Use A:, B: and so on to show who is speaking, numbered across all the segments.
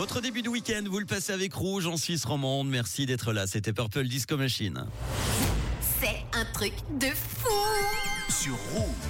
A: Votre début de week-end, vous le passez avec Rouge en Suisse romande. Merci d'être là. C'était Purple Disco Machine.
B: C'est un truc de fou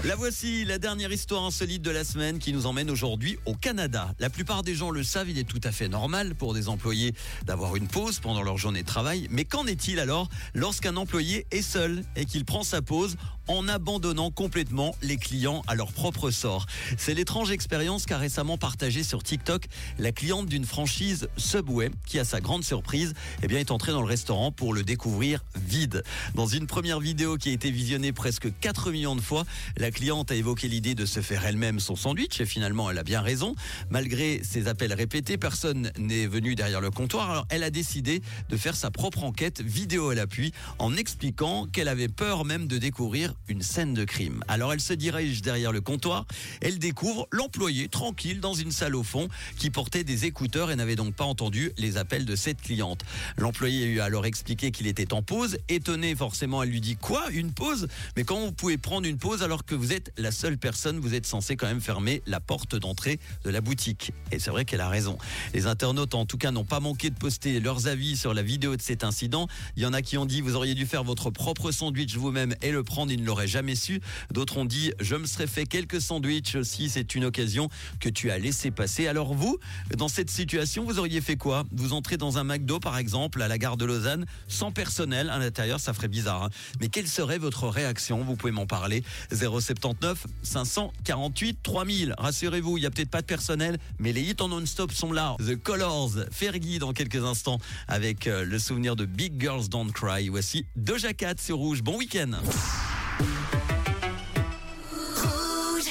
A: La voici, la dernière histoire insolite de la semaine qui nous emmène aujourd'hui au Canada. La plupart des gens le savent, il est tout à fait normal pour des employés d'avoir une pause pendant leur journée de travail. Mais qu'en est-il alors lorsqu'un employé est seul et qu'il prend sa pause en abandonnant complètement les clients à leur propre sort? C'est l'étrange expérience qu'a récemment partagée sur TikTok la cliente d'une franchise Subway qui, à sa grande surprise, eh bien, est entrée dans le restaurant pour le découvrir vide. Dans une première vidéo qui a été visionnée presque 4 millions de fois, la cliente a évoqué l'idée de se faire elle-même son sandwich et finalement elle a bien raison. Malgré ses appels répétés, personne n'est venu derrière le comptoir. Alors elle a décidé de faire sa propre enquête vidéo à l'appui en expliquant qu'elle avait peur même de découvrir une scène de crime. Alors elle se dirige derrière le comptoir, elle découvre l'employé tranquille dans une salle au fond qui portait des écouteurs et n'avait donc pas entendu les appels de cette cliente. L'employé a alors expliqué qu'il était en pause. Étonné forcément, elle lui dit quoi? Une pause? Mais comment vous pouvez prendre une pause alors que vous êtes la seule personne, vous êtes censé quand même fermer la porte d'entrée de la boutique. Et c'est vrai qu'elle a raison. Les internautes en tout cas n'ont pas manqué de poster leurs avis sur la vidéo de cet incident. Il y en a qui ont dit vous auriez dû faire votre propre sandwich vous-même et le prendre, ils ne l'auraient jamais su. D'autres ont dit je me serais fait quelques sandwichs aussi, c'est une occasion que tu as laissé passer. Alors vous, dans cette situation, vous auriez fait quoi? Vous entrez dans un McDo par exemple à la gare de Lausanne sans personnel à l'intérieur, ça ferait bizarre. Hein. Mais quelle serait votre réaction? Vous pouvez m'en parler. 079 548 3000. Rassurez-vous, il y a peut-être pas de personnel, mais les hits en non-stop sont là. The Colors, Fergie dans quelques instants avec euh, le souvenir de Big Girls Don't Cry. Voici Doja Cat sur Rouge. Bon week-end.